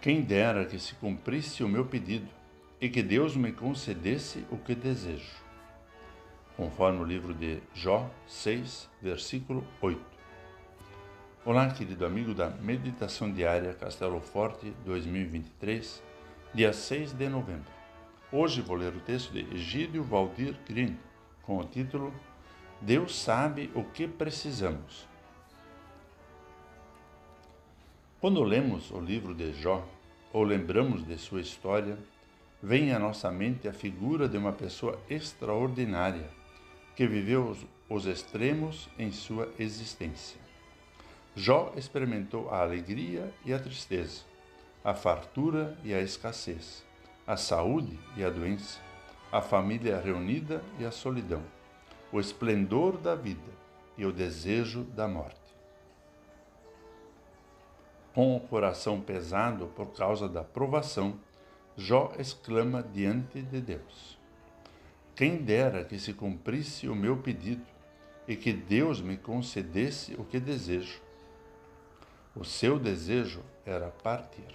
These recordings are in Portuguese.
Quem dera que se cumprisse o meu pedido e que Deus me concedesse o que desejo. Conforme o livro de Jó 6, versículo 8. Olá, querido amigo da Meditação Diária Castelo Forte 2023, dia 6 de novembro. Hoje vou ler o texto de Egídio Valdir Green, com o título Deus sabe o que precisamos. Quando lemos o livro de Jó ou lembramos de sua história, vem à nossa mente a figura de uma pessoa extraordinária que viveu os, os extremos em sua existência. Jó experimentou a alegria e a tristeza, a fartura e a escassez, a saúde e a doença, a família reunida e a solidão, o esplendor da vida e o desejo da morte com o coração pesado por causa da provação, Jó exclama diante de Deus: Quem dera que se cumprisse o meu pedido e que Deus me concedesse o que desejo. O seu desejo era partir.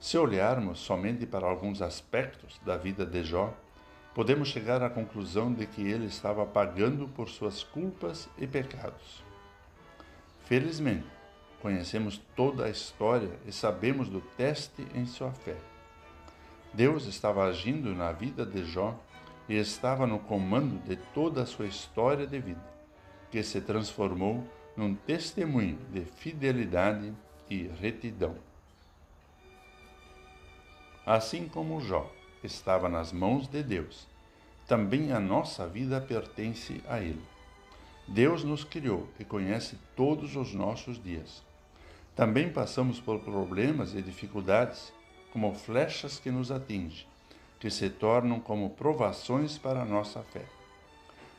Se olharmos somente para alguns aspectos da vida de Jó, podemos chegar à conclusão de que ele estava pagando por suas culpas e pecados. Felizmente, Conhecemos toda a história e sabemos do teste em sua fé. Deus estava agindo na vida de Jó e estava no comando de toda a sua história de vida, que se transformou num testemunho de fidelidade e retidão. Assim como Jó estava nas mãos de Deus, também a nossa vida pertence a Ele. Deus nos criou e conhece todos os nossos dias. Também passamos por problemas e dificuldades, como flechas que nos atingem, que se tornam como provações para a nossa fé.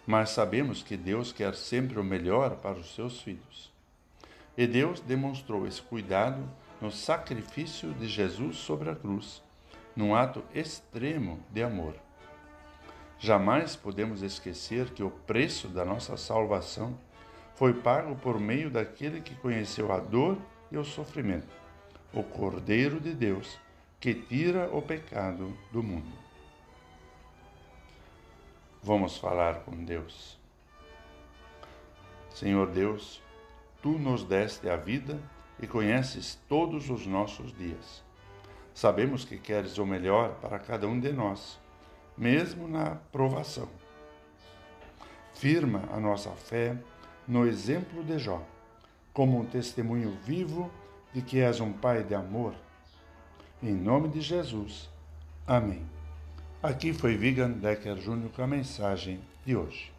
Mas sabemos que Deus quer sempre o melhor para os seus filhos. E Deus demonstrou esse cuidado no sacrifício de Jesus sobre a cruz, num ato extremo de amor. Jamais podemos esquecer que o preço da nossa salvação foi pago por meio daquele que conheceu a dor e o sofrimento, o Cordeiro de Deus que tira o pecado do mundo. Vamos falar com Deus. Senhor Deus, tu nos deste a vida e conheces todos os nossos dias. Sabemos que queres o melhor para cada um de nós, mesmo na provação. Firma a nossa fé no exemplo de Jó como um testemunho vivo de que és um Pai de amor. Em nome de Jesus. Amém. Aqui foi Vigan Decker Júnior com a mensagem de hoje.